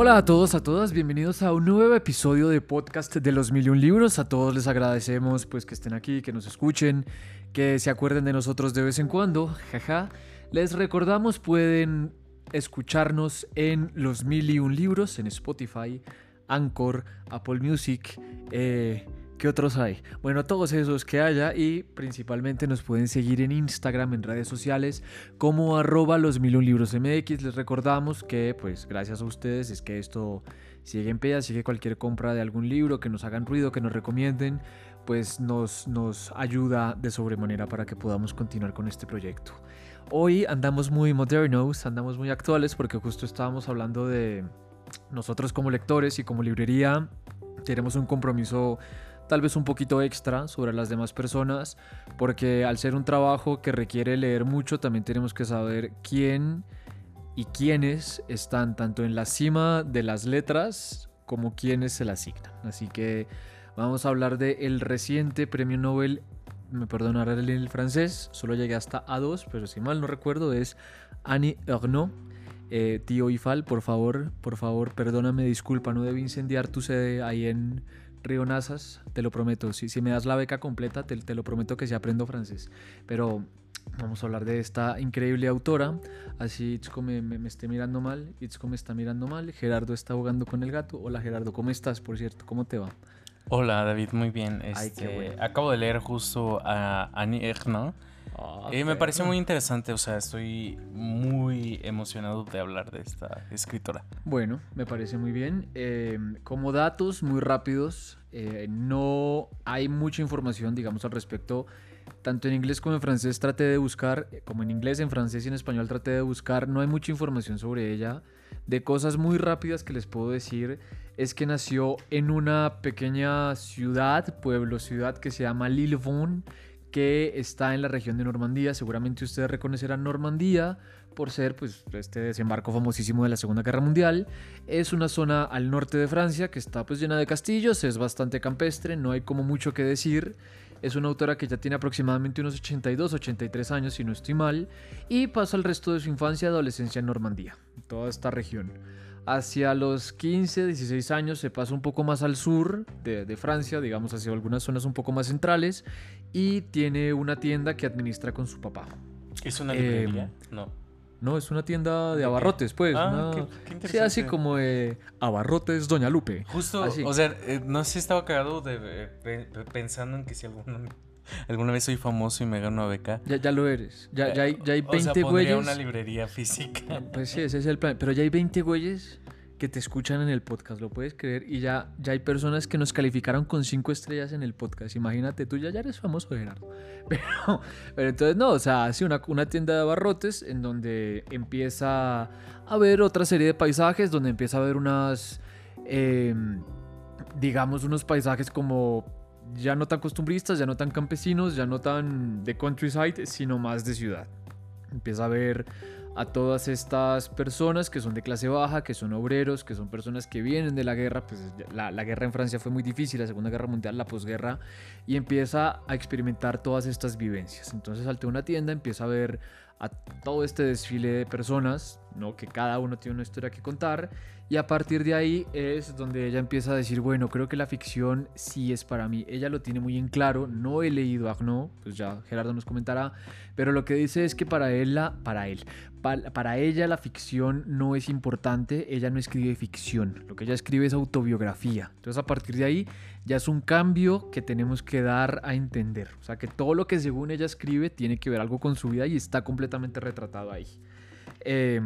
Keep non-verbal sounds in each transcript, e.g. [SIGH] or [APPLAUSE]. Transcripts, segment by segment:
Hola a todos, a todas, bienvenidos a un nuevo episodio de podcast de los mil y un libros. A todos les agradecemos pues que estén aquí, que nos escuchen, que se acuerden de nosotros de vez en cuando, jaja. Les recordamos pueden escucharnos en los mil y un libros en Spotify, Anchor, Apple Music, eh, ¿Qué otros hay? Bueno, todos esos que haya y principalmente nos pueden seguir en Instagram, en redes sociales, como arroba los mil libros MX. Les recordamos que, pues, gracias a ustedes es que esto sigue en pie, así que cualquier compra de algún libro, que nos hagan ruido, que nos recomienden, pues nos, nos ayuda de sobremanera para que podamos continuar con este proyecto. Hoy andamos muy modernos, andamos muy actuales porque justo estábamos hablando de nosotros como lectores y como librería tenemos un compromiso tal vez un poquito extra sobre las demás personas, porque al ser un trabajo que requiere leer mucho, también tenemos que saber quién y quiénes están tanto en la cima de las letras como quiénes se la asignan. Así que vamos a hablar de el reciente premio Nobel, me perdonarán el francés, solo llegué hasta A2, pero si mal no recuerdo es Annie Ernaux. Eh, tío Ifal, por favor, por favor, perdóname, disculpa, no debí incendiar tu sede ahí en, Río Nazas, te lo prometo. Si, si me das la beca completa, te, te lo prometo que sí aprendo francés. Pero vamos a hablar de esta increíble autora. Así Itzko me, me, esté mirando mal, Itzko me está mirando mal, Gerardo está jugando con el gato. Hola Gerardo, ¿cómo estás, por cierto? ¿Cómo te va? Hola David, muy bien. Este, Acabo de leer justo a Annie Ernaux Ah, me parece muy interesante, o sea, estoy muy emocionado de hablar de esta escritora. Bueno, me parece muy bien. Em, como datos muy rápidos, eh, no hay mucha información, digamos, al respecto. Tanto en inglés como en francés traté de buscar, eh, como en inglés, en francés y en español traté de buscar, no hay mucha información sobre ella. De cosas muy rápidas que les puedo decir es que nació en una pequeña ciudad, pueblo, ciudad que se llama Lillevon que está en la región de Normandía. Seguramente ustedes reconocerán Normandía por ser pues, este desembarco famosísimo de la Segunda Guerra Mundial. Es una zona al norte de Francia que está pues llena de castillos, es bastante campestre, no hay como mucho que decir. Es una autora que ya tiene aproximadamente unos 82, 83 años, si no estoy mal, y pasa el resto de su infancia y adolescencia en Normandía, toda esta región. Hacia los 15, 16 años se pasa un poco más al sur de, Francia, digamos hacia algunas zonas un poco más centrales, y tiene una tienda que administra con su papá. ¿Es una librería? Em, no. No, es una tienda de abarrotes, pues. Ah, qué, sí, así como abarrotes Doña Lupe. Justo, o sea, eh, no sé, estaba cagado de, eh, pensando en que si alguno Alguna vez soy famoso y me gano a beca. Ya, ya lo eres. Ya, ya, hay, ya hay 20 o sea, güeyes. una librería física. Pues sí, ese es el plan. Pero ya hay 20 güeyes que te escuchan en el podcast, ¿lo puedes creer? Y ya, ya hay personas que nos calificaron con 5 estrellas en el podcast. Imagínate, tú ya, ya eres famoso, Gerardo. [LAUGHS] Pero, pero entonces no, o sea, hace una, una tienda de abarrotes en donde empieza a ver otra serie de paisajes, donde empieza a ver unas, em, digamos, unos paisajes como ya no tan costumbristas, ya no tan campesinos, ya no tan de countryside, sino más de ciudad. Empieza a ver a todas estas personas que son de clase baja, que son obreros, que son personas que vienen de la guerra, pues la, la, guerra en Francia fue muy difícil, la Segunda Guerra Mundial, la posguerra, y empieza a experimentar todas estas vivencias. Entonces al tener una tienda empieza a ver a todo este desfile de personas, ¿no? que cada uno tiene una historia que contar, y a partir de ahí es donde ella empieza a decir, bueno, creo que la ficción sí es para mí. Ella lo tiene muy en claro, no he leído Agno, pues ya Gerardo nos comentará, pero lo que dice es que para él, para él, para, ella la ficción no es importante, ella no escribe ficción, lo que ella escribe es autobiografía. Entonces a partir de ahí ya es un cambio que tenemos que dar a entender. O sea que todo lo que según ella escribe tiene que ver algo con su vida y está completamente retratado ahí. Eh,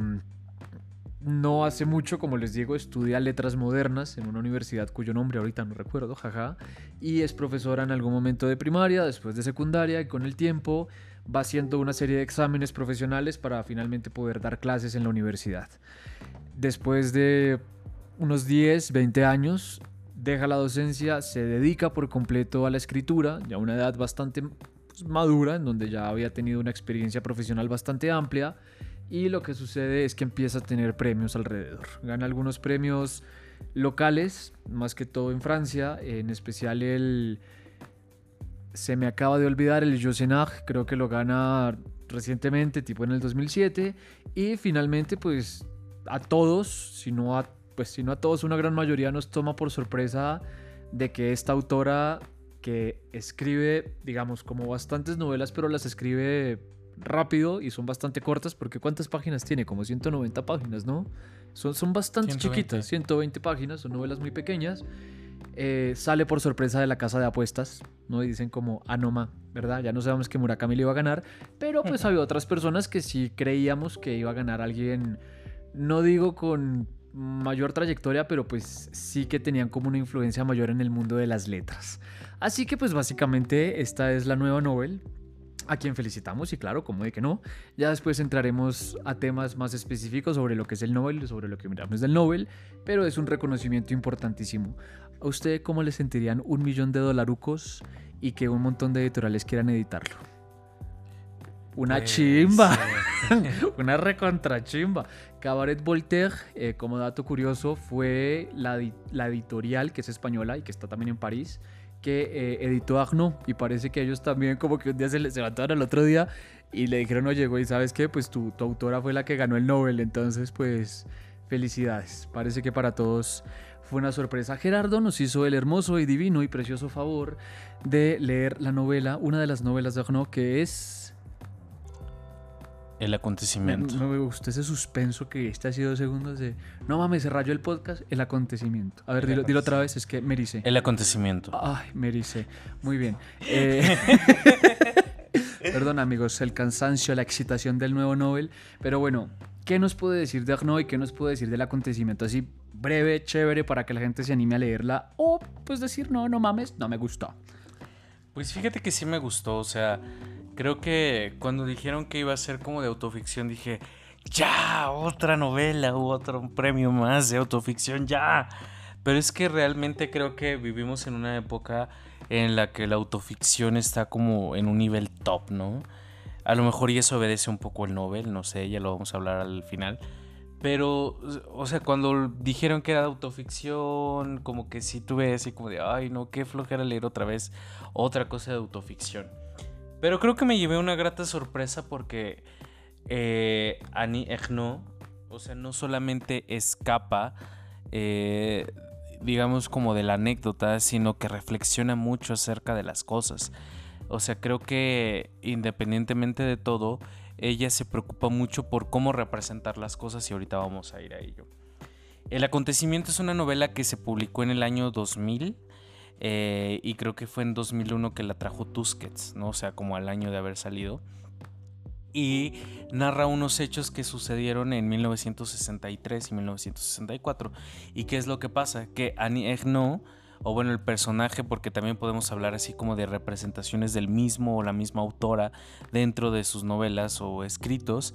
no hace mucho, como les digo, estudia letras modernas en una universidad cuyo nombre ahorita no recuerdo, jaja, y es profesora en algún momento de primaria, después de secundaria, y con el tiempo va haciendo una serie de exámenes profesionales para finalmente poder dar clases en la universidad. Después de unos 10, 20 años, deja la docencia, se dedica por completo a la escritura, ya a una edad bastante pues, madura, en donde ya había tenido una experiencia profesional bastante amplia y lo que sucede es que empieza a tener premios alrededor. Gana algunos premios locales, más que todo en Francia, en especial el... Se me acaba de olvidar el Josenag, creo que lo gana recientemente, tipo en el 2007, y finalmente pues a todos, si no a pues si no a todos, una gran mayoría nos toma por sorpresa de que esta autora que escribe, digamos, como bastantes novelas, pero las escribe rápido y son bastante cortas, porque ¿cuántas páginas tiene? Como 190 páginas, ¿no? Son, son bastante chiquitas, 120 páginas, son novelas muy pequeñas. Eh, sale por sorpresa de la casa de apuestas, ¿no? Y dicen como, Anoma, ah, ¿verdad? Ya no sabemos que Murakami le iba a ganar, pero pues [LAUGHS] había otras personas que sí creíamos que iba a ganar alguien, no digo con mayor trayectoria, pero pues sí que tenían como una influencia mayor en el mundo de las letras. Así que pues básicamente esta es la nueva novela a quien felicitamos y claro, como de que no. Ya después entraremos a temas más específicos sobre lo que es el Nobel, sobre lo que miramos del Nobel, pero es un reconocimiento importantísimo. ¿A usted cómo le sentirían un millón de dolarucos y que un montón de editoriales quieran editarlo? Una pues, chimba, [LAUGHS] una recontra chimba. Cabaret Voltaire, eh, como dato curioso, fue la, la editorial que es española y que está también en París que eh, editó Agno y parece que ellos también como que un día se les levantaron el otro día y le dijeron, oye, güey, ¿sabes qué? Pues tu, tu autora fue la que ganó el Nobel, entonces pues felicidades. Parece que para todos fue una sorpresa. Gerardo nos hizo el hermoso y divino y precioso favor de leer la novela, una de las novelas de Agno que es el acontecimiento. Me, gusta ese suspenso que está hace dos segundos de. No mames, se rayó el podcast. El acontecimiento. A ver, dilo, otra vez, es que Merice. El acontecimiento. Ay, Merice. Muy bien. Eh, [LAUGHS] perdón, amigos, el cansancio, la excitación del nuevo Nobel. Pero bueno, ¿qué nos puede decir de Agno y qué nos puede decir del acontecimiento? Así breve, chévere, para que la gente se anime a leerla. O pues decir, no, no mames, no me gustó. Pues fíjate que sí me gustó, o sea. Creo que cuando dijeron que iba a ser como de autoficción, dije, ya, otra novela u otro premio más de autoficción, ya. Pero es que realmente creo que vivimos en una época en la que la autoficción está como en un nivel top, ¿no? A lo mejor y eso obedece un poco el Nobel, no sé, ya lo vamos a hablar al final. Pero, o sea, cuando dijeron que era autoficción, como que sí tuve así como de, ay, no, qué flojera leer otra vez otra cosa de autoficción. Pero creo que me llevé una grata sorpresa porque eh, Annie Ernaux, o sea, no solamente escapa, eh, digamos, como de la anécdota, sino que reflexiona mucho acerca de las cosas. O sea, creo que independientemente de todo, ella se preocupa mucho por cómo representar las cosas y ahorita vamos a ir a ello. El acontecimiento es una novela que se publicó en el año 2000 eh, y creo que fue en 2001 que la trajo Tusquets, ¿no? O sea, como al año de haber salido. Y narra unos hechos que sucedieron en 1963 y 1964. ¿Y qué es lo que pasa? Que Annie Ernaux o bueno, el personaje, porque también podemos hablar así como de representaciones del mismo o la misma autora dentro de sus novelas o escritos,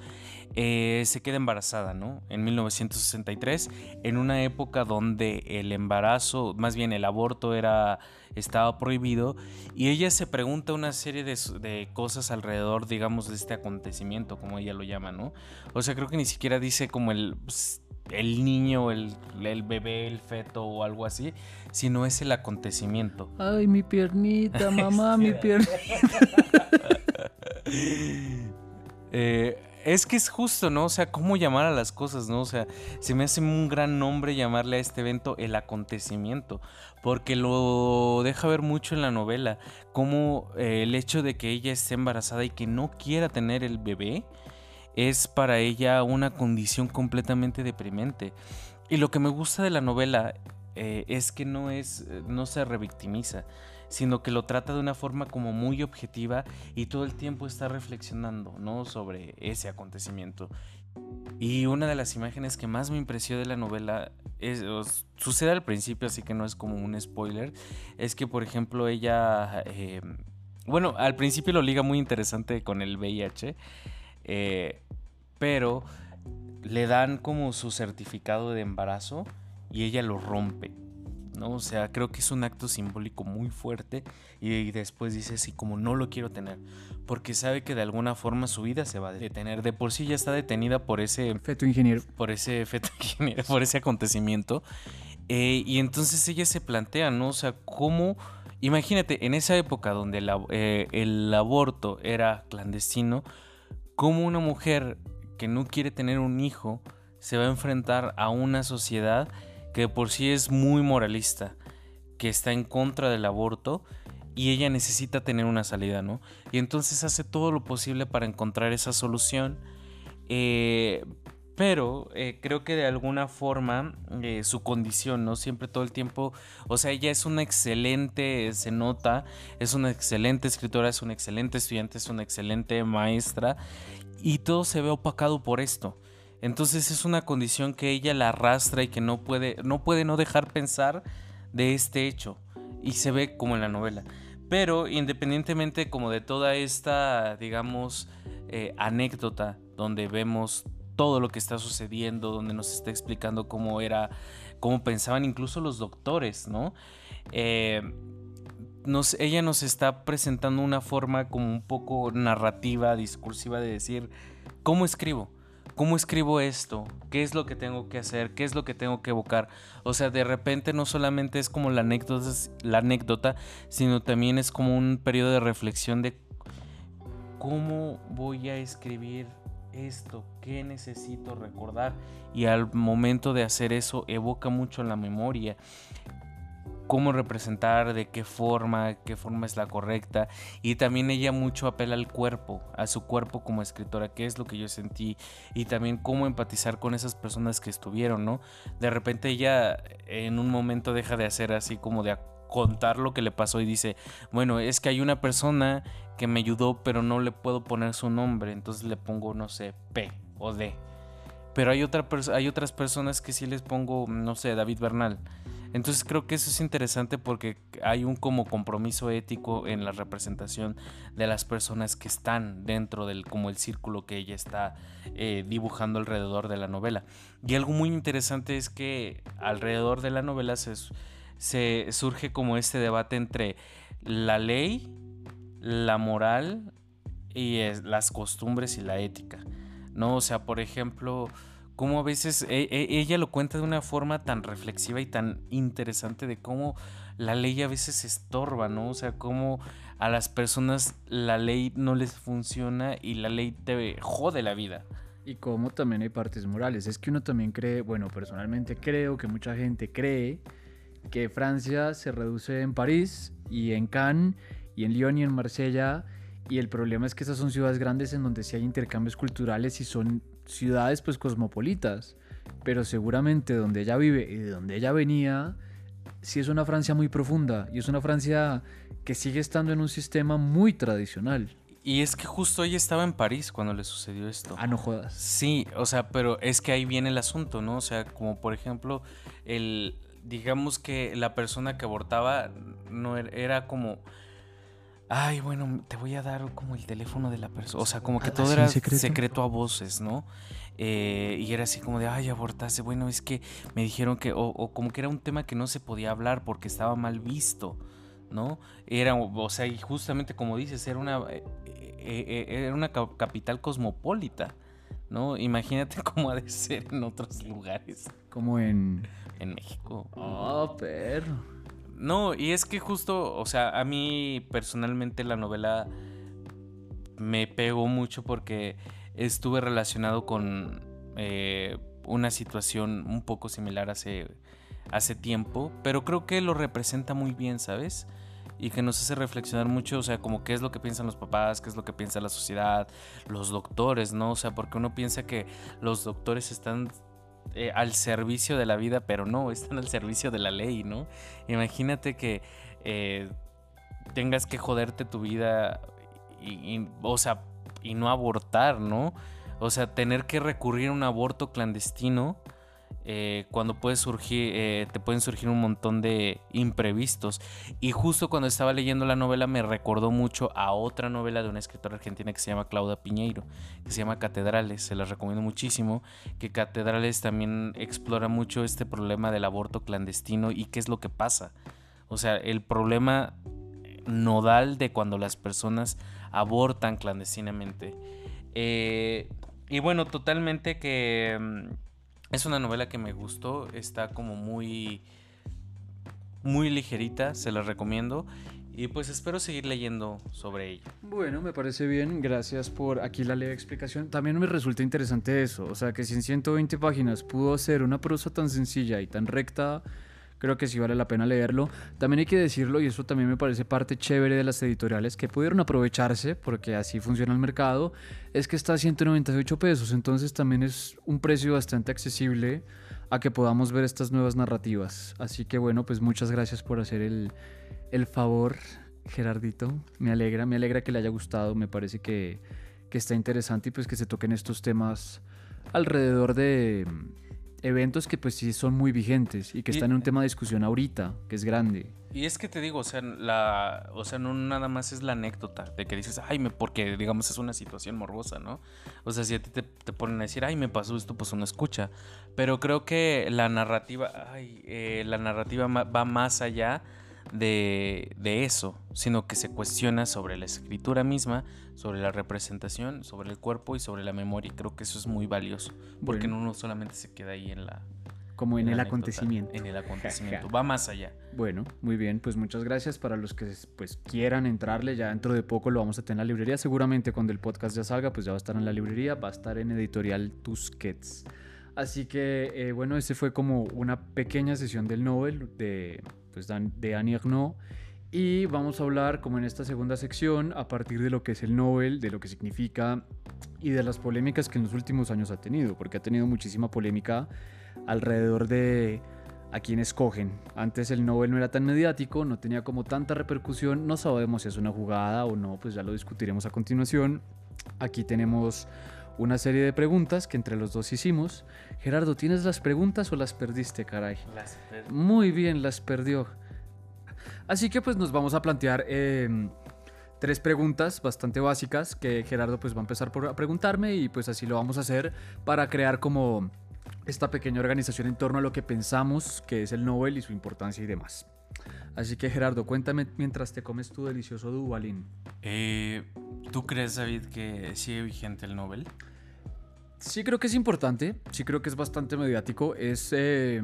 eh, se queda embarazada, ¿no? En 1963, en una época donde el embarazo, más bien el aborto era estaba prohibido y ella se pregunta una serie de, cosas alrededor, digamos, de este acontecimiento, como ella lo llama, ¿no? O sea, creo que ni siquiera dice como el pues, el niño, el, el, bebé, el feto o algo así, sino es el acontecimiento. Ay, mi piernita, [LAUGHS] mamá, mi piernita. [LAUGHS] Eh, es que es justo, ¿no? O sea, cómo llamar a las cosas, ¿no? O sea, se me hace un gran nombre llamarle a este evento el acontecimiento, porque lo deja ver mucho en la novela, como eh, el hecho de que ella esté embarazada y que no quiera tener el bebé, es para ella una condición completamente deprimente. Y lo que me gusta de la novela eh, es que no es, eh, no se revictimiza, sino que lo trata de una forma como muy objetiva y todo el tiempo está reflexionando, ¿no? Sobre ese acontecimiento. Y una de las imágenes que más me impresionó de la novela es, sucede al principio, así que no es como un spoiler, es que por ejemplo ella, eh, bueno, al principio lo liga muy interesante con el VIH eh, pero le dan como su certificado de embarazo y ella lo rompe. ¿no? O sea, creo que es un acto simbólico muy fuerte y, después dice así como no lo quiero tener, porque sabe que de alguna forma su vida se va a detener. De por sí ya está detenida por ese feto ingeniero. Por ese feto [LAUGHS] ingeniero, por ese acontecimiento. Eh, y entonces ella se plantea, ¿no? O sea, cómo... Imagínate, en esa época donde eh, el aborto era clandestino, cómo una mujer que no quiere tener un hijo se va a enfrentar a una sociedad que por sí es muy moralista, que está en contra del aborto y ella necesita tener una salida, ¿no? Y entonces hace todo lo posible para encontrar esa solución. Eh, pero eh, creo que de alguna forma eh, su condición, ¿no? Siempre todo el tiempo, o sea, ella es una excelente, se nota, es una excelente escritora, es una excelente estudiante, es una excelente maestra y todo se ve opacado por esto. Entonces es una condición que ella la arrastra y que no puede, no puede no dejar pensar de este hecho y se ve como en la novela. Pero independientemente como de toda esta, digamos, eh, anécdota donde vemos todo lo que está sucediendo, donde nos está explicando cómo era, cómo pensaban incluso los doctores, ¿no? Eh, ella nos está presentando una forma como un poco narrativa, discursiva de decir, ¿cómo escribo? ¿Cómo escribo esto? ¿Qué es lo que tengo que hacer? ¿Qué es lo que tengo que evocar? O sea, de repente no solamente es como la anécdota, la anécdota sino también es como un periodo de reflexión de cómo voy a escribir esto, qué necesito recordar. Y al momento de hacer eso evoca mucho la memoria cómo representar, de qué forma, qué forma es la correcta. Y también ella mucho apela al cuerpo, a su cuerpo como escritora, qué es lo que yo sentí. Y también cómo empatizar con esas personas que estuvieron, ¿no? De repente ella en un momento deja de hacer así como de contar lo que le pasó y dice, bueno, es que hay una persona que me ayudó, pero no le puedo poner su nombre, entonces le pongo, no sé, P o D. Pero hay, otra hay otras personas que sí les pongo, no sé, David Bernal. Entonces creo que eso es interesante porque hay un como compromiso ético en la representación de las personas que están dentro del como el círculo que ella está eh, dibujando alrededor de la novela. Y algo muy interesante es que alrededor de la novela se, se surge como este debate entre la ley, la moral y las costumbres y la ética. ¿no? O sea, por ejemplo, cómo a veces e, e, ella lo cuenta de una forma tan reflexiva y tan interesante de cómo la ley a veces estorba, ¿no? O sea, cómo a las personas la ley no les funciona y la ley te jode la vida. Y cómo también hay partes morales. Es que uno también cree, bueno, personalmente creo que mucha gente cree que Francia se reduce en París y en Cannes y en Lyon y en Marsella. Y el problema es que esas son ciudades grandes en donde sí hay intercambios culturales y son ciudades pues cosmopolitas, pero seguramente donde ella vive y de donde ella venía, sí es una Francia muy profunda y es una Francia que sigue estando en un sistema muy tradicional. Y es que justo ella estaba en París cuando le sucedió esto. Ah, no jodas. Sí, o sea, pero es que ahí viene el asunto, ¿no? O sea, como por ejemplo, el digamos que la persona que abortaba no era, era como ay, bueno, te voy a dar como el teléfono de la persona. O sea, como que ah, todo era secreto? a voces, ¿no? Eh, y era así como de, ay, abortaste. Bueno, es que me dijeron que, o, como que era un tema que no se podía hablar porque estaba mal visto, ¿no? Era, o sea, y justamente como dices, era una, eh, eh, era una capital cosmopolita, ¿no? Imagínate [LAUGHS] cómo ha de ser en otros lugares. Como en... En México. Oh, perro. No, y es que justo, o sea, a mí personalmente la novela me pegó mucho porque estuve relacionado con eh, una situación un poco similar hace, hace tiempo, pero creo que lo representa muy bien, ¿sabes? Y que nos hace reflexionar mucho, o sea, como qué es lo que piensan los papás, qué es lo que piensa la sociedad, los doctores, ¿no? O sea, porque uno piensa que los doctores están eh, al servicio de la vida, pero no, están al servicio de la ley, ¿no? Imagínate que eh, tengas que joderte tu vida y, o sea, y no abortar, ¿no? O sea, tener que recurrir a un aborto clandestino eh, cuando puede surgir, eh, te pueden surgir un montón de imprevistos. Y justo cuando estaba leyendo la novela me recordó mucho a otra novela de una escritora argentina que se llama Claudia Piñeiro, que se llama Catedrales, se las recomiendo muchísimo, que Catedrales también explora mucho este problema del aborto clandestino y qué es lo que pasa. O sea, el problema nodal de cuando las personas abortan clandestinamente. Eh, y bueno, totalmente que mm, es una novela que me gustó, está como muy muy ligerita, se la recomiendo. Y pues espero seguir leyendo sobre ella. Bueno, me parece bien. Gracias por aquí la leve explicación. También me resulta interesante eso. O sea, que si en 120 páginas pudo hacer una prosa tan sencilla y tan recta, creo que sí vale la pena leerlo. También hay que decirlo, y eso también me parece parte chévere de las editoriales que pudieron aprovecharse, porque así funciona el mercado, es que está a 198 pesos. Entonces también es un precio bastante accesible a que podamos ver estas nuevas narrativas. Así que bueno, pues muchas gracias por hacer el el favor, Gerardito. Me alegra, me alegra que le haya gustado. Me parece que, que está interesante y pues que se toquen estos temas alrededor de eventos que pues sí son muy vigentes y que están en un tema de discusión ahorita, que es grande. Y es que te digo, o sea, la, o sea, no nada más es la anécdota de que dices, ay, me, porque digamos es una situación morbosa, ¿no? O sea, si a ti te, ponen a decir, ay, me pasó esto, pues uno escucha. Pero creo que la narrativa, ay, eh, la narrativa va más allá de, eso, sino que se cuestiona sobre la escritura misma, sobre la representación, sobre el cuerpo y sobre la memoria. Y creo que eso es muy valioso, porque no uno solamente se queda ahí en la... Como en, el acontecimiento. En el [LAUGHS] acontecimiento, va más allá. Bueno, muy bien, pues muchas gracias para los que pues quieran entrarle, ya dentro de poco lo vamos a tener en la librería, seguramente cuando el podcast ya salga, pues ya va a estar en la librería, va a estar en editorial Tusquets. Así que, eh, bueno, ese fue como una pequeña sesión del Nobel de pues, de Annie Ernaux. Y vamos a hablar, como en esta segunda sección, a partir de lo que es el Nobel, de lo que significa y de las polémicas que en los últimos años ha tenido, porque ha tenido muchísima polémica alrededor de a quién escogen. Antes el Nobel no era tan mediático, no tenía como tanta repercusión, no sabemos si es una jugada o no, pues ya lo discutiremos a continuación. Aquí tenemos una serie de preguntas que entre los dos hicimos. Gerardo, ¿tienes las preguntas o las perdiste, caray? Las perdí. Muy bien, las perdió. Así que pues nos vamos a plantear em, tres preguntas bastante básicas que Gerardo pues va a empezar por preguntarme y pues así lo vamos a hacer para crear como esta pequeña organización en torno a lo que pensamos que es el Nobel y su importancia y demás. Así que Gerardo, cuéntame mientras te comes tu delicioso Duvalín. Eh, ¿Tú crees, David, que sigue vigente el Nobel? Sí creo que es importante, sí creo que es bastante mediático, es eh,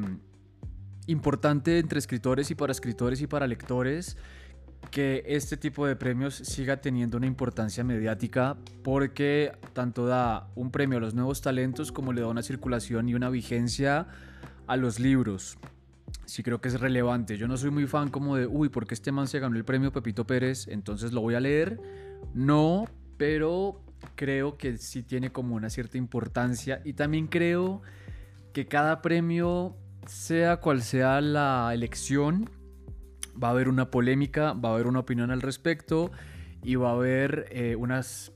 importante entre escritores y para escritores y para lectores que este tipo de premios siga teniendo una importancia mediática porque tanto da un premio a los nuevos talentos como le da una circulación y una vigencia a los libros sí creo que es relevante. Yo no soy muy fan como de, uy, porque este man se ganó el premio Pepito Pérez, entonces lo voy a leer. No, pero creo que sí tiene como una cierta importancia y también creo que cada premio, sea cual sea la elección, va a haber una polémica, va a haber una opinión al respecto y va a haber eh, unas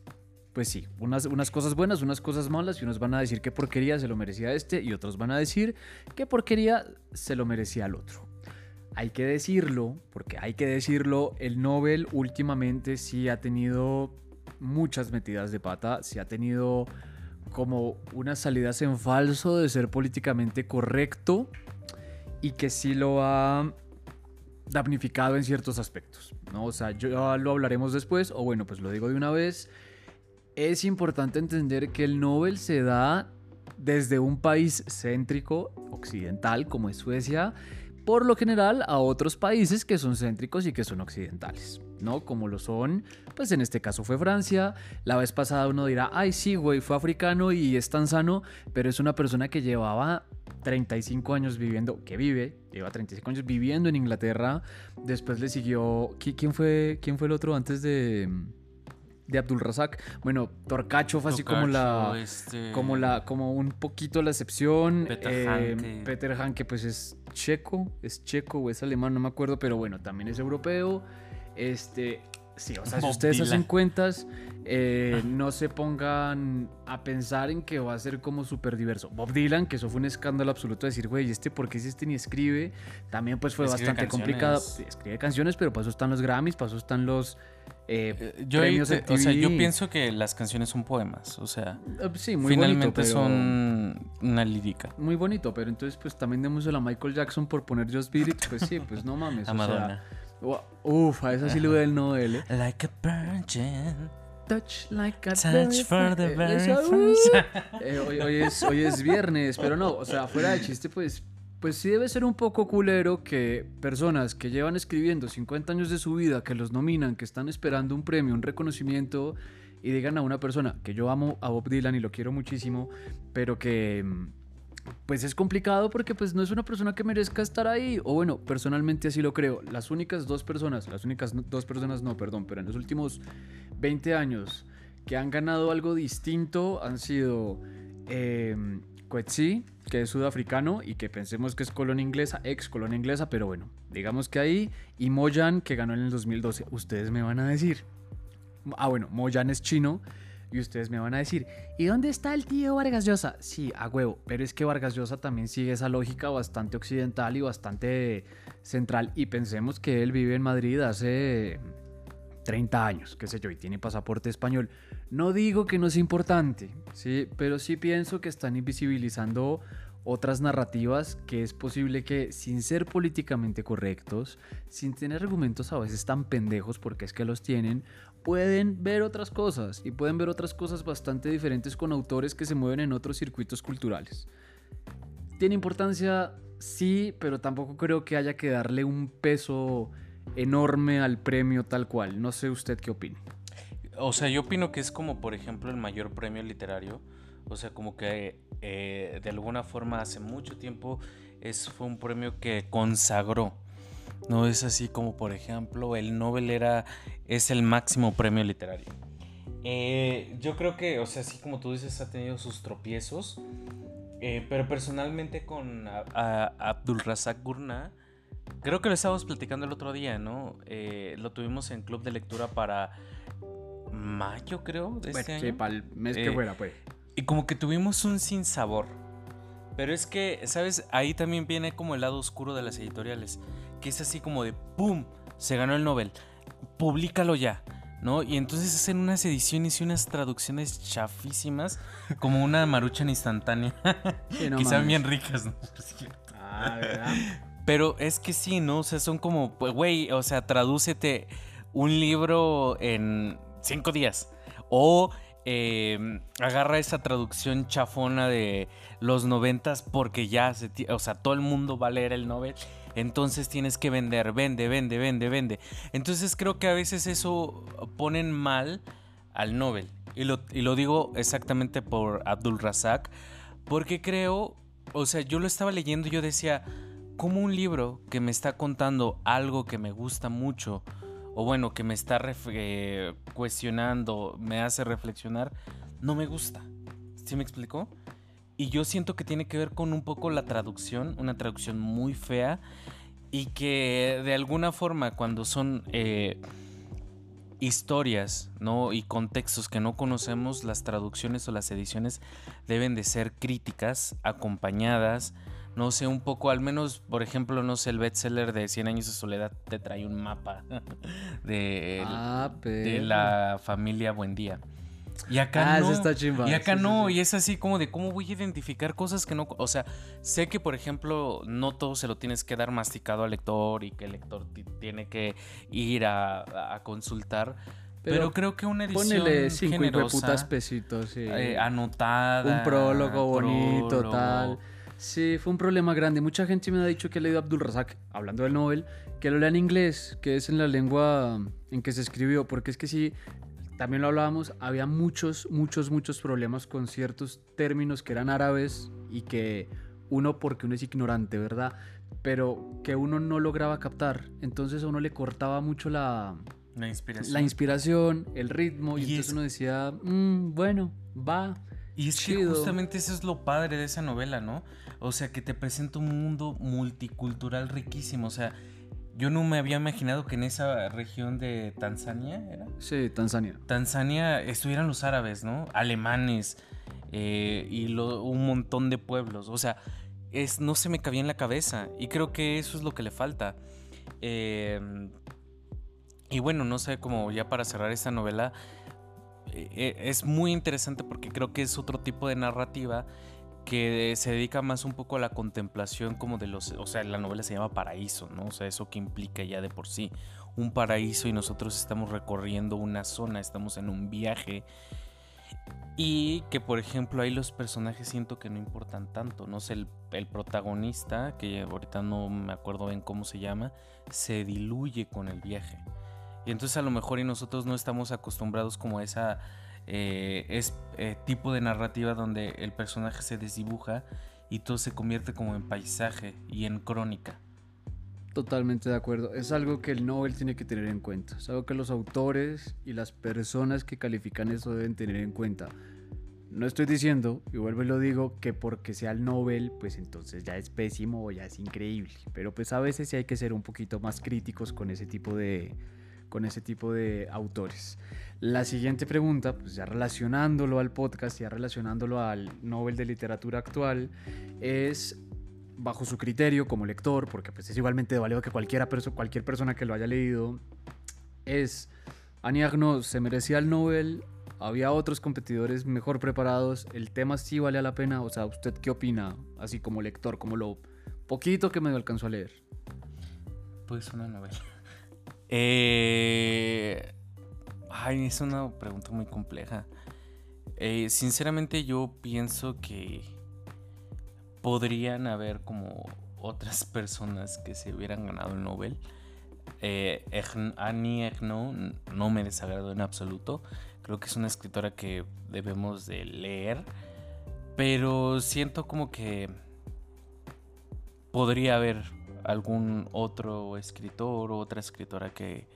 pues sí, unas, unas cosas buenas, unas cosas malas, y unos van a decir qué porquería se lo merecía este, y otros van a decir qué porquería se lo merecía el otro. Hay que decirlo, porque hay que decirlo, el Nobel últimamente sí ha tenido muchas metidas de pata, sí ha tenido como unas salidas en falso de ser políticamente correcto y que sí lo ha damnificado en ciertos aspectos, ¿no? O sea, ya lo hablaremos después, o bueno, pues lo digo de una vez es importante entender que el Nobel se da desde un país céntrico, occidental, como es Suecia, por lo general a otros países que son céntricos y que son occidentales, ¿no? Como lo son, pues en este caso fue Francia. La vez pasada uno dirá, ay, sí, güey, fue africano y es tan sano, pero es una persona que llevaba 35 años viviendo, que vive, lleva 35 años viviendo en Inglaterra. Después le siguió, ¿quién fue, quién fue el otro antes de de Abdul Razak. Bueno, Torcacho fue así como la, este, como la, como un poquito la excepción. Peter eh, Peter Hanke, pues es checo, es checo o es alemán, no me acuerdo, pero bueno, también es europeo. Este, sí, o sea, si ustedes hacen cuentas, eh, no se pongan a pensar en que va a ser como súper diverso. Bob Dylan, que eso fue un escándalo absoluto decir, güey, este por qué si este ni escribe, también pues fue bastante complicado. Escribe canciones, pero para eso están los Grammys, para eso están los eh, eh, yo, o sea, yo pienso que las canciones son poemas, o sea, eh, sí, muy finalmente son una lírica. Muy bonito, pero entonces pues también démosle a Michael Jackson por poner Just Beat It, pues sí, pues no mames. a Madonna. Uf, a esa sí le doy el Noel, ¿eh? Like a virgin. Touch like a Touch for the very first. [LAUGHS] hoy, hoy, es, hoy es viernes, pero no, o sea, fuera de chiste, pues pues sí debe ser un poco culero que personas que llevan escribiendo 50 años de su vida, que los nominan, que están esperando un premio, un reconocimiento, y digan a una persona que yo amo a Bob Dylan y lo quiero muchísimo, pero que pues es complicado porque pues no es una persona que merezca estar ahí. O bueno, personalmente así lo creo. Las únicas dos personas, las únicas dos personas no, perdón, pero en los últimos 20 años que han ganado algo distinto han sido eh, que es sudafricano y que pensemos que es colonia inglesa, ex colonia inglesa, pero bueno, digamos que ahí, y Moyan, que ganó en el 2012. Ustedes me van a decir. Ah, bueno, Moyan es chino y ustedes me van a decir, ¿y dónde está el tío Vargas Llosa? Sí, a huevo, pero es que Vargas Llosa también sigue esa lógica bastante occidental y bastante central. Y pensemos que él vive en Madrid hace 30 años, qué sé yo, y tiene pasaporte español. No digo que no es importante, sí, pero sí pienso que están invisibilizando otras narrativas que es posible que sin ser políticamente correctos, sin tener argumentos a veces tan pendejos porque es que los tienen, pueden ver otras cosas y pueden ver otras cosas bastante diferentes con autores que se mueven en otros circuitos culturales. ¿Tiene importancia? Sí, pero tampoco creo que haya que darle un peso enorme al premio tal cual. No sé usted qué opina. O sea, yo opino que es como, por ejemplo, el mayor premio literario. O sea, como que eh, de alguna forma hace mucho tiempo es, fue un premio que consagró no es así como, por ejemplo, el Nobel era, es el máximo premio literario. Eh, yo creo que, o sea, así como tú dices, ha tenido sus tropiezos. Eh, pero personalmente con Abdul Razak Gurna, creo que lo estábamos platicando el otro día, ¿no? Eh, lo tuvimos en club de lectura para mayo, creo, de este Sí, para el mes que fuera, pues. Y como que tuvimos un sinsabor. Pero es que, ¿sabes? Ahí también viene como el lado oscuro de las editoriales que es así como de ¡pum! Se ganó el Nobel. Publícalo ya. ¿no? Y entonces hacen unas ediciones y unas traducciones chafísimas, como una maruchan instantánea, [LAUGHS] sí, no bien ricas, ¿no? [LAUGHS] Ah, ¿verdad? Pero es que sí, ¿no? O sea, son como, pues, güey, o sea, tradúcete un libro en cinco días. O Em, agarra esa traducción chafona de los noventas porque ya, se, o sea, todo el mundo va a leer el Nobel. Entonces tienes que vender, vende, vende, vende, vende. Entonces creo que a veces eso ponen mal al Nobel. Y lo, y lo digo exactamente por Abdul Razak. Porque creo, o sea, yo lo estaba leyendo y yo decía, como un libro que me está contando algo que me gusta mucho, o bueno, que me está eh, cuestionando, me hace reflexionar, no me gusta. ¿Sí me explicó? Y yo siento que tiene que ver con un poco la traducción, una traducción muy fea y que de alguna forma cuando son eh, historias ¿no? y contextos que no conocemos, las traducciones o las ediciones deben de ser críticas, acompañadas, no sé, un poco, al menos, por ejemplo, no sé, el bestseller de 100 años de soledad te trae un mapa [LAUGHS] de, ah, de la familia Buendía. Y acá ah, no. Está chimba. Y acá no, y es así como de cómo voy a identificar cosas que no. O sea, sé que, por ejemplo, no todo se lo tienes que dar masticado al lector y que el lector tiene que ir a, consultar. Pero, creo que una edición ponele cinco generosa, pesitos, sí. Eh, anotada. Un prólogo bonito, tal. Sí, fue un problema grande. Mucha gente me ha dicho que ha leído Abdul Razak, hablando del Nobel, que lo lea en inglés, que es en la lengua en que se escribió, porque es que sí, también lo hablábamos, había muchos, muchos, muchos problemas con ciertos términos que eran árabes y que uno, porque uno es ignorante, ¿verdad? Pero que uno no lograba captar. Entonces a uno le cortaba mucho la, la inspiración. La inspiración, el ritmo, y, entonces uno decía, mm, bueno, va. Y es que justamente eso es lo padre de esa novela, ¿no? O sea, que te presenta un mundo multicultural riquísimo. O sea, yo no me había imaginado que en esa región de Tanzania, ¿era? Sí, Tanzania. Tanzania estuvieran los árabes, ¿no? Alemanes eh, y un montón de pueblos. O sea, es, no se me cabía en la cabeza. Y creo que eso es lo que le falta. Em, y bueno, no sé, cómo ya para cerrar esta novela, eh, es muy interesante porque creo que es otro tipo de narrativa que se dedica más un poco a la contemplación como de los, o sea, la novela se llama Paraíso, ¿no? O sea, eso que implica ya de por sí un paraíso y nosotros estamos recorriendo una zona, estamos en un viaje Y que, por ejemplo, ahí los personajes siento que no importan tanto. No el, el, protagonista, que ahorita no me acuerdo bien cómo se llama, se diluye con el viaje. Y entonces a lo mejor y nosotros no estamos acostumbrados como a esa eh, es, eh, tipo de narrativa donde el personaje se desdibuja y todo se convierte como en paisaje y en crónica. Totalmente de acuerdo. Es algo que el Nobel tiene que tener en cuenta. Es algo que los autores y las personas que califican eso deben tener en cuenta. No estoy diciendo, y vuelvo y lo digo, que porque sea el Nobel, pues entonces ya es pésimo o ya es increíble. Pero pues a veces sí hay que ser un poquito más críticos con ese tipo de, con ese tipo de autores. La siguiente pregunta, pues ya relacionándolo al podcast, ya relacionándolo al Nobel de Literatura actual, es bajo su criterio como lector, porque pues es igualmente valor que cualquier persona que lo haya leído, es Annie Arnaud se merecía el Nobel, había otros competidores mejor preparados, el tema sí vale la pena, o sea, ¿usted qué opina? Así como lector, como lo poquito que me alcanzó a leer. Pues una novela. Eh, ay, es una pregunta muy compleja. Eh, sinceramente yo pienso que podrían haber como otras personas que se hubieran ganado el Nobel. Eh, Annie Ernaux no me desagrado en absoluto. Creo que es una escritora que debemos de leer. Pero siento como que podría haber algún otro escritor o otra escritora que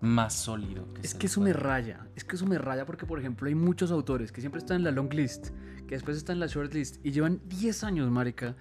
más sólido. Que es que eso me raya, es que eso me raya porque por ejemplo hay muchos autores que siempre están en la long list, que después están en la short list y llevan 10 años, marica.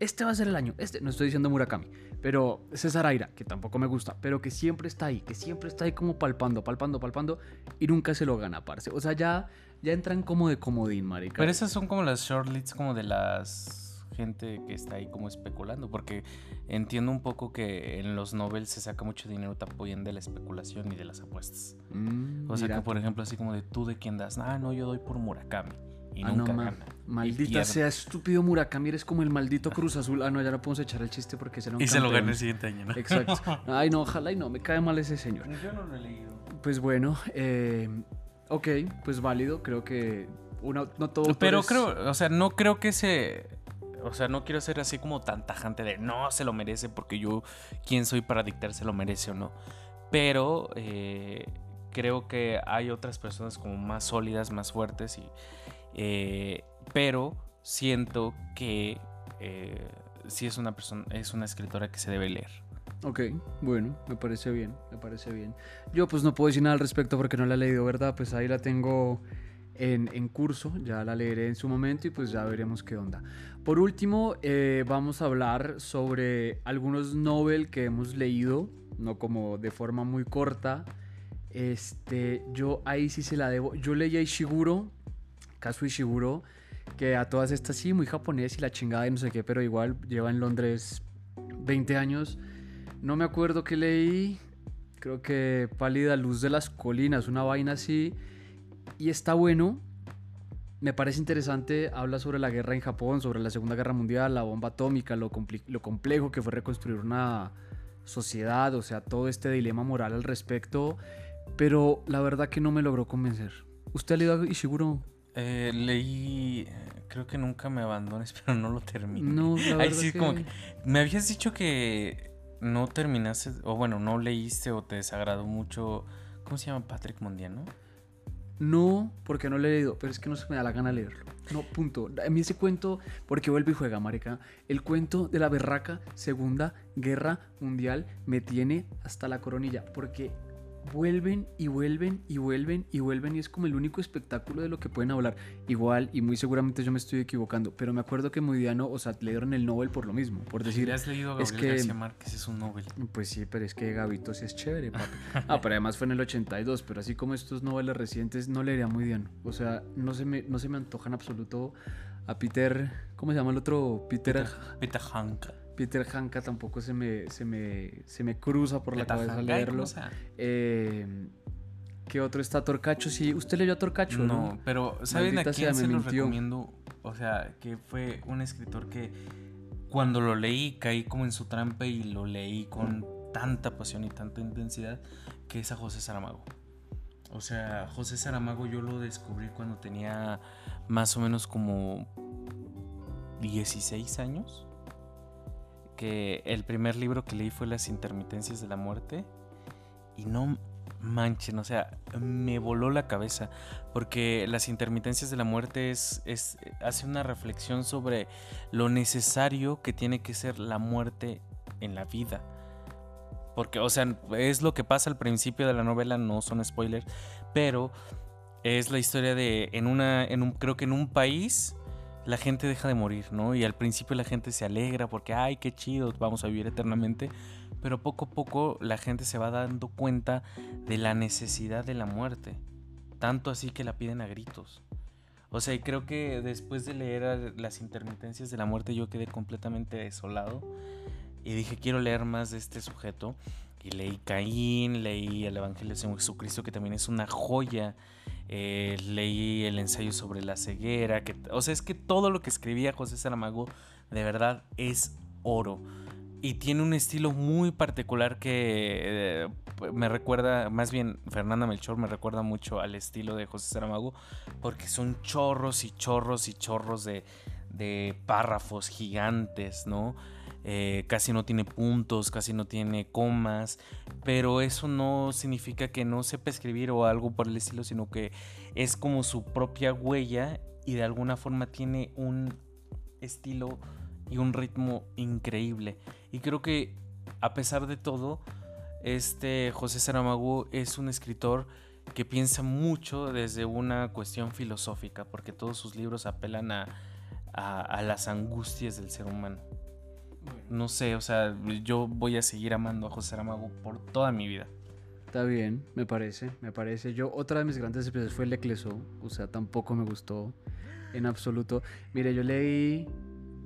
Este va a ser el año, este, no estoy diciendo Murakami, pero César Aira, que tampoco me gusta, pero que siempre está ahí, que siempre está ahí como palpando, palpando, palpando y nunca se lo gana, parce. O sea, ya, ya entran como de comodín, marica. Pero esas son como las shortlists como de las gente que está ahí como especulando, porque entiendo un poco que en los Nobel se saca mucho dinero también de la especulación y de las apuestas. Mm, o sea que, por ejemplo, así como de tú de quién das, ah, no, yo doy por Murakami. Y ah, nunca gana. Maldita sea estúpido Murakami, eres como el maldito Cruz Azul. Ah, no, ya no podemos echar el chiste porque será un Y se lo gana el siguiente año, ¿no? Exacto. [LAUGHS] Ay, no, ojalá y no, me cae mal ese señor. Yo no lo he leído. Pues bueno, eh, ok, pues válido, creo que una, no todo. Pero creo, o sea, no creo que se o sea, no quiero ser así como tan tajante de no se lo merece porque yo, ¿quién soy para dictar se lo merece o no? Pero eh, creo que hay otras personas como más sólidas, más fuertes, y, eh, pero siento que eh, sí es una persona, es una escritora que se debe leer. Ok, bueno, me parece bien, me parece bien. Yo pues no puedo decir nada al respecto porque no la he leído, ¿verdad? Pues ahí la tengo en, curso, ya la leeré en su momento y pues ya veremos qué onda. Por último, eh, vamos a hablar sobre algunos novel que hemos leído, no como de forma muy corta. Este, yo ahí sí se la debo. Yo leí a Ishiguro, Kazu Ishiguro, que a todas estas sí, muy japonés y la chingada y no sé qué, pero igual lleva en Londres 20 años. No me acuerdo qué leí, creo que Pálida Luz de las Colinas, una vaina así. Y está bueno, me parece interesante, habla sobre la guerra en Japón, sobre la Segunda Guerra Mundial, la bomba atómica, lo, lo complejo que fue reconstruir una sociedad, o sea, todo este dilema moral al respecto, pero la verdad que no me logró convencer. ¿Usted ha leído Ishiguro? Eh, leí, creo que nunca me abandones, [LAUGHS] pero no lo terminé. No, la verdad sí, como que me habías dicho que no terminaste, o bueno, no leíste o te desagradó mucho, ¿cómo se llama Patrick Mondiano? No, porque no lo he leído, pero es que no se me da la gana leerlo. No, punto. A mí ese cuento, porque vuelve y juega, marica. El cuento de la berraca Segunda Guerra Mundial me tiene hasta la coronilla, porque vuelven y vuelven y vuelven y vuelven y es como el único espectáculo de lo que pueden hablar. Igual, y muy seguramente yo me estoy equivocando, pero me acuerdo que Modiano, o sea, le dieron el Nobel por lo mismo, por decir... has leído es que, García Márquez es un Nobel. Pues sí, pero es que Gavito sí es chévere, papi. Ah, pero además fue en el 82, pero así como estos noveles recientes, no leería Modiano. O sea, no se me, no se me antoja en absoluto a Peter... ¿Cómo se llama el otro? Peter... Peter Hanka. Peter Hanka tampoco se me, se me, se me cruza por la cabeza leerlo. Eh, ¿Qué otro está Torcacho? Sí, usted leyó a Torcacho, ¿no? pero ¿saben a quién se lo recomiendo? O sea, que fue un escritor que cuando lo leí caí como en su trampa y lo leí con tanta pasión y tanta intensidad que es a José Saramago. O sea, José Saramago yo lo descubrí cuando tenía más o menos como 16 años. Que el primer libro que leí fue Las intermitencias de la muerte. Y no manchen, o sea, me voló la cabeza. Porque Las intermitencias de la muerte es, es, hace una reflexión sobre lo necesario que tiene que ser la muerte en la vida porque, o sea, es lo que pasa al principio de la novela, no son spoilers, pero es la historia de, en una, en un, creo que en un país la gente deja de morir, ¿no? Y al principio la gente se alegra porque, ay, qué chido, vamos a vivir eternamente. Pero poco a poco la gente se va dando cuenta de la necesidad de la muerte. Tanto así que la piden a gritos. O sea, y creo que después de leer las intermitencias de la muerte yo quedé completamente desolado y dije, quiero leer más de este sujeto. Y leí Caín, leí el Evangelio de Jesucristo, que también es una joya. Eh, leí el ensayo sobre la ceguera. Que, o sea, es que todo lo que escribía José Saramago de verdad es oro. Y tiene un estilo muy particular que eh, me recuerda, más bien Fernanda Melchor me recuerda mucho al estilo de José Saramago, porque son chorros y chorros y chorros de, de párrafos gigantes, ¿no? Eh, casi no tiene puntos, casi no tiene comas, pero eso no significa que no sepa escribir o algo por el estilo, sino que es como su propia huella y de alguna forma tiene un estilo y un ritmo increíble. Y creo que a pesar de todo, este José Saramago es un escritor que piensa mucho desde una cuestión filosófica, porque todos sus libros apelan a, a las angustias del ser humano. No sé, o sea, yo voy a seguir amando a José Saramago por toda mi vida. Está bien, me parece, me parece. Yo, otra de mis grandes experiencias fue el Ecleso, o sea, tampoco me gustó en absoluto. Mire, yo leí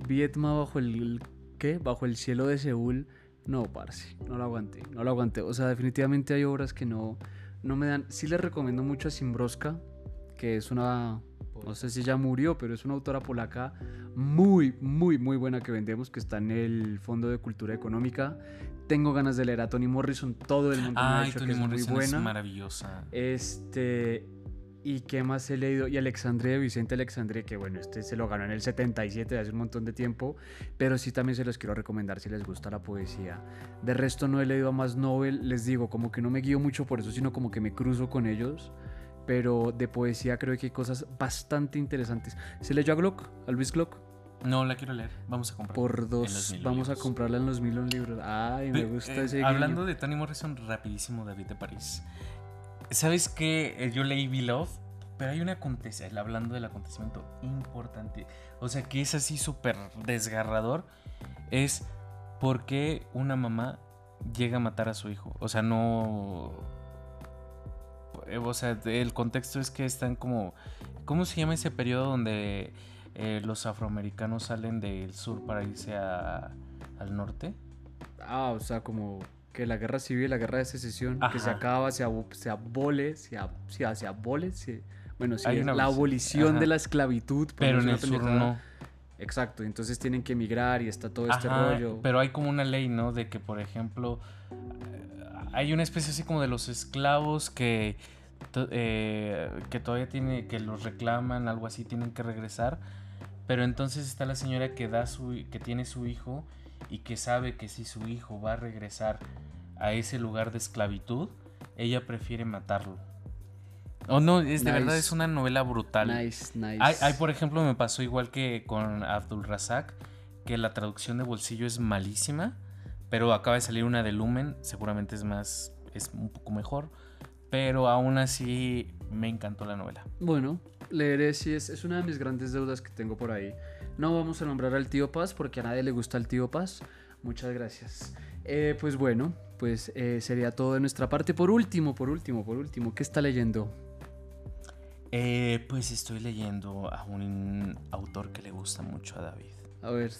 Vietma bajo el, ¿qué? Bajo el cielo de Seúl. No, parce, no lo aguanté, no lo aguanté. O sea, definitivamente hay obras que no, no me dan. Sí les recomiendo mucho a Simbroska, que es una no sé si ya murió, pero es una autora polaca muy, muy, muy buena que vendemos, que está en el Fondo de Cultura Económica. Tengo ganas de leer a Toni Morrison, todo el mundo me ha dicho que es muy buena. Es maravillosa. Este, ¿Y qué más he leído? Y Alexandre, Vicente Alexandre, que bueno, este se lo ganó en el 77, hace un montón de tiempo, pero sí también se los quiero recomendar si les gusta la poesía. De resto no he leído a más novel, les digo, como que no me guío mucho por eso, sino como que me cruzo con ellos pero de poesía creo que hay cosas bastante interesantes. ¿Se leyó a Glock? ¿A Luis Glock? No, la quiero leer. Vamos a comprarla. Por dos. Vamos a comprarla en los Million libros. Ay, me gusta eh, ese Hablando de Tony Morrison, rapidísimo, David de París. ¿Sabes qué? Eh, yo leí Beloved, pero hay un acontecimiento, hablando del acontecimiento importante, o sea, que es así súper desgarrador, es por qué una mamá llega a matar a su hijo. O sea, no o sea, el contexto es que están como, ¿cómo se llama ese periodo donde eh, los afroamericanos salen del sur para irse al norte? Ah, o sea, como que la guerra civil, la guerra de secesión, que se acaba, se, se abole, se, se, abole, bueno, sí, la abolición de la esclavitud. Pero en el sur no. Exacto, entonces tienen que emigrar y está todo este rollo. Pero hay como una ley, ¿no? De que, por ejemplo, hay una especie así como de los esclavos que, eh, que todavía tiene, que los reclaman, algo así, tienen que regresar. Pero entonces está la señora que da su, que tiene su hijo y que sabe que si su hijo va a regresar a ese lugar de esclavitud, ella prefiere matarlo. Oh, no, es de verdad es una novela brutal. Nice, nice. Hay, por ejemplo, me pasó igual que con Abdul Razak, que la traducción de bolsillo es malísima. Pero acaba de salir una de Lumen, seguramente es más, es un poco mejor. Pero aún así me encantó la novela. Bueno, leeré si es, es una de mis grandes deudas que tengo por ahí. No vamos a nombrar al tío Paz porque a nadie le gusta el tío Paz. Muchas gracias. Eh, pues bueno, pues eh, sería todo de nuestra parte. Por último, por último, por último, ¿qué está leyendo? Eh, pues estoy leyendo a un autor que le gusta mucho a David. A ver.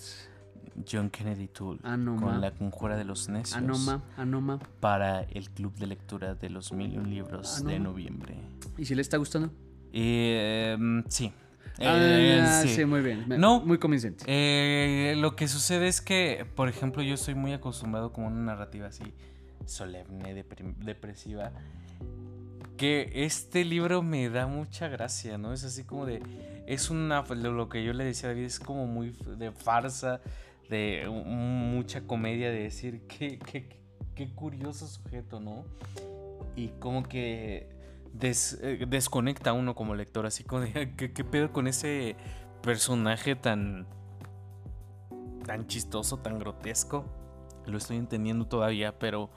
John Kennedy Toole con La Conjura de los Necios Anoma, Anoma. para el Club de Lectura de los Million Libros de noviembre. ¿Y si le está gustando? Eh, sí. Ah, eh, sí. muy bien. No, muy convincente. Eh, lo que sucede es que, por ejemplo, yo estoy muy acostumbrado con una narrativa así solemne, depresiva que este libro me da mucha gracia, ¿no? Es así como de. Es una. Lo que yo le decía a David es como muy de farsa, de mucha comedia, de decir qué, qué, curioso sujeto, ¿no? Y como que eh, desconecta a uno como lector, así como de. ¿qué, ¿Qué pedo con ese personaje tan. tan chistoso, tan grotesco? Lo estoy entendiendo todavía, pero.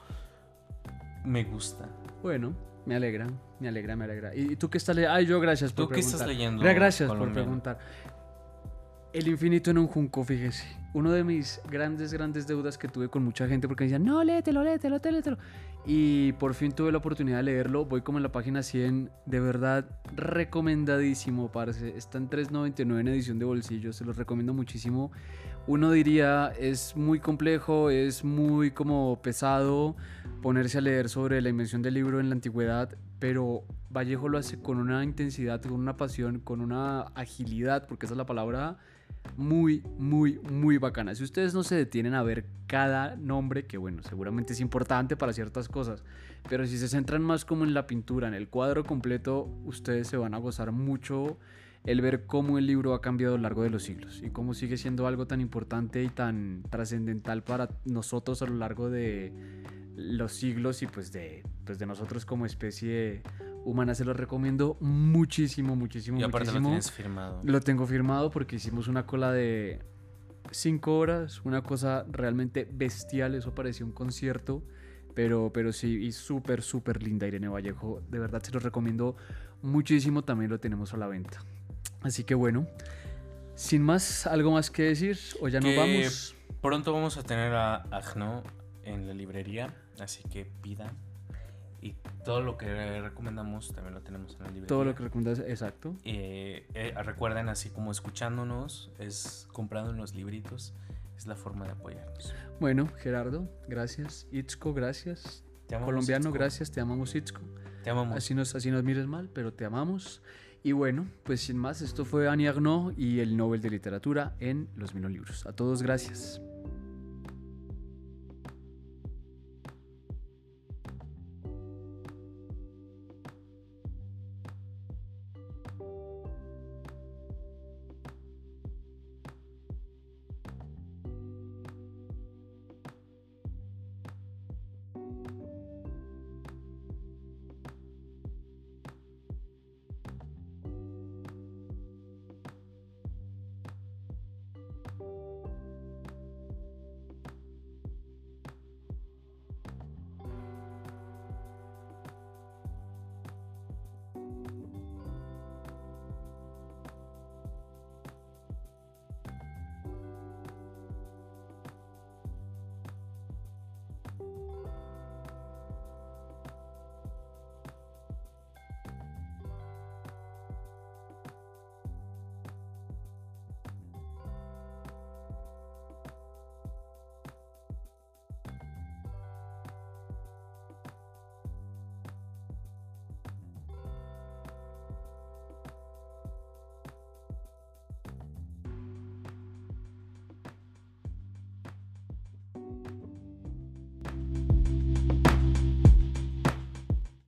me gusta. Bueno, me alegra, me alegra, me alegra. ¿Y tú qué estás leyendo? Ay, yo gracias por ¿Tú qué estás leyendo? Gracias por preguntar. El infinito en un junco, fíjese. Uno de mis grandes, grandes deudas que tuve con mucha gente porque me decían, no, léetelo, léetelo, léetelo. Y por fin tuve la oportunidad de leerlo. Voy como en la página 100. De verdad, recomendadísimo, parce. Está en 3.99 en edición de bolsillo. Se los recomiendo muchísimo. Uno diría, es muy complejo, es muy como pesado ponerse a leer sobre la invención del libro en la antigüedad, pero Vallejo lo hace con una intensidad, con una pasión, con una agilidad, porque esa es la palabra muy, muy, muy bacana. Si ustedes no se detienen a ver cada nombre, que bueno, seguramente es importante para ciertas cosas, pero si se centran más como en la pintura, en el cuadro completo, ustedes se van a gozar mucho el ver cómo el libro ha cambiado a lo largo de los siglos y cómo sigue siendo algo tan importante y tan trascendental para nosotros a lo largo de los siglos y pues de, pues de nosotros como especie humana. Se lo recomiendo muchísimo, muchísimo, y aparte muchísimo. lo tienes firmado. Lo tengo firmado porque hicimos una cola de cinco horas, una cosa realmente bestial, eso parecía un concierto. Pero, pero sí, y súper, súper linda Irene Vallejo. De verdad se lo recomiendo muchísimo. También lo tenemos a la venta. Así que bueno, sin más, ¿algo más que decir? ¿O ya nos vamos? Pronto vamos a tener a Agno en la librería. Así que pida Y todo lo que recomendamos también lo tenemos en la librería. Todo lo que recomendas, exacto. Eh, eh, recuerden, así como escuchándonos, es comprando los libritos, es la forma de apoyarnos. Bueno, Gerardo, gracias. Itzco, gracias. Colombiano, gracias. Te amamos, Itzco. Te amamos. Así nos, así nos mires mal, pero te amamos. Y bueno, pues sin más, esto fue Annie Arnaud y el Nobel de Literatura en Los Mil Libros. A todos, gracias.